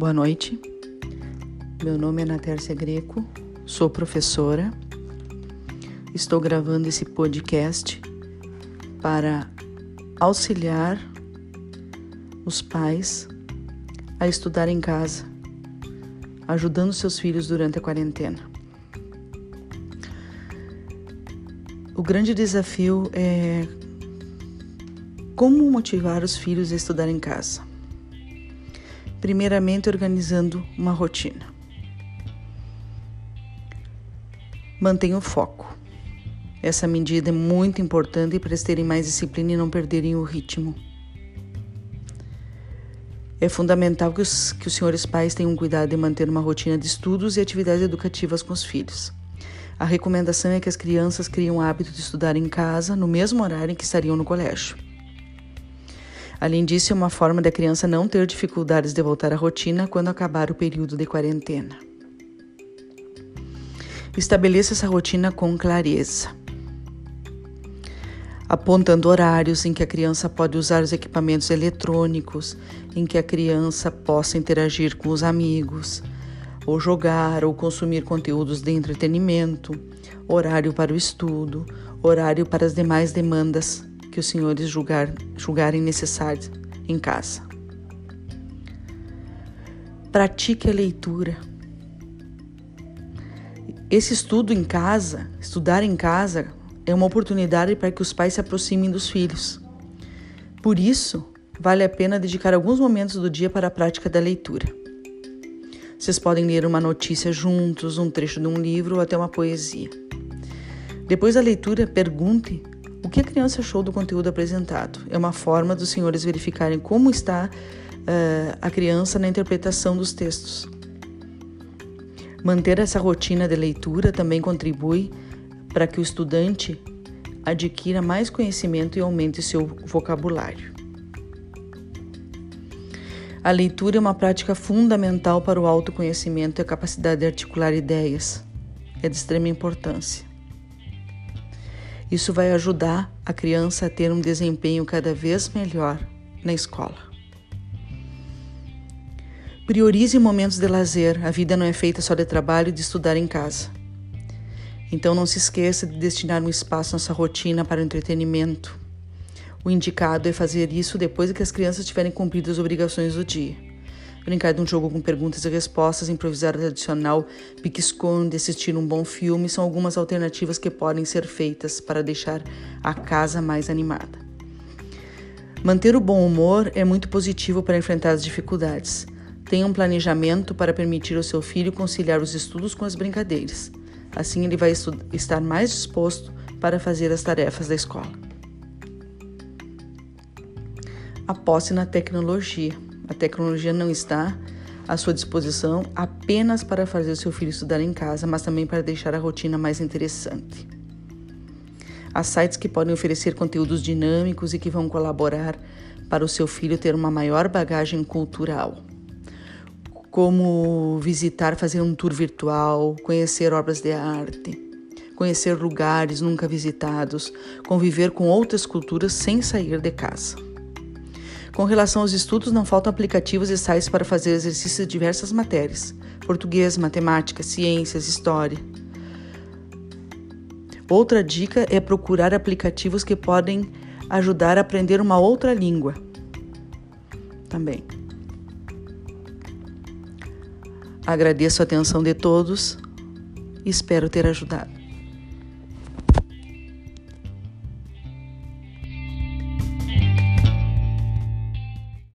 Boa noite. Meu nome é Natércia Greco, sou professora. Estou gravando esse podcast para auxiliar os pais a estudar em casa, ajudando seus filhos durante a quarentena. O grande desafio é como motivar os filhos a estudar em casa. Primeiramente, organizando uma rotina. Mantenha o foco. Essa medida é muito importante para eles terem mais disciplina e não perderem o ritmo. É fundamental que os, que os senhores pais tenham cuidado de manter uma rotina de estudos e atividades educativas com os filhos. A recomendação é que as crianças criem o hábito de estudar em casa no mesmo horário em que estariam no colégio. Além disso, é uma forma da criança não ter dificuldades de voltar à rotina quando acabar o período de quarentena. Estabeleça essa rotina com clareza, apontando horários em que a criança pode usar os equipamentos eletrônicos, em que a criança possa interagir com os amigos, ou jogar ou consumir conteúdos de entretenimento, horário para o estudo, horário para as demais demandas que os senhores julgar, julgarem necessários em casa. Pratique a leitura. Esse estudo em casa, estudar em casa, é uma oportunidade para que os pais se aproximem dos filhos. Por isso, vale a pena dedicar alguns momentos do dia para a prática da leitura. Vocês podem ler uma notícia juntos, um trecho de um livro ou até uma poesia. Depois da leitura, pergunte o que a criança achou do conteúdo apresentado? É uma forma dos senhores verificarem como está uh, a criança na interpretação dos textos. Manter essa rotina de leitura também contribui para que o estudante adquira mais conhecimento e aumente seu vocabulário. A leitura é uma prática fundamental para o autoconhecimento e a capacidade de articular ideias. É de extrema importância. Isso vai ajudar a criança a ter um desempenho cada vez melhor na escola. Priorize momentos de lazer. A vida não é feita só de trabalho e de estudar em casa. Então não se esqueça de destinar um espaço na sua rotina para o entretenimento. O indicado é fazer isso depois que as crianças tiverem cumprido as obrigações do dia brincar de um jogo com perguntas e respostas, improvisar tradicional, pique-esconde, assistir um bom filme são algumas alternativas que podem ser feitas para deixar a casa mais animada. Manter o bom humor é muito positivo para enfrentar as dificuldades. Tenha um planejamento para permitir ao seu filho conciliar os estudos com as brincadeiras. Assim, ele vai estar mais disposto para fazer as tarefas da escola. Aposte na tecnologia. A tecnologia não está à sua disposição apenas para fazer seu filho estudar em casa, mas também para deixar a rotina mais interessante. Há sites que podem oferecer conteúdos dinâmicos e que vão colaborar para o seu filho ter uma maior bagagem cultural, como visitar, fazer um tour virtual, conhecer obras de arte, conhecer lugares nunca visitados, conviver com outras culturas sem sair de casa. Com relação aos estudos, não faltam aplicativos e sites para fazer exercícios de diversas matérias: português, matemática, ciências, história. Outra dica é procurar aplicativos que podem ajudar a aprender uma outra língua. Também. Agradeço a atenção de todos e espero ter ajudado.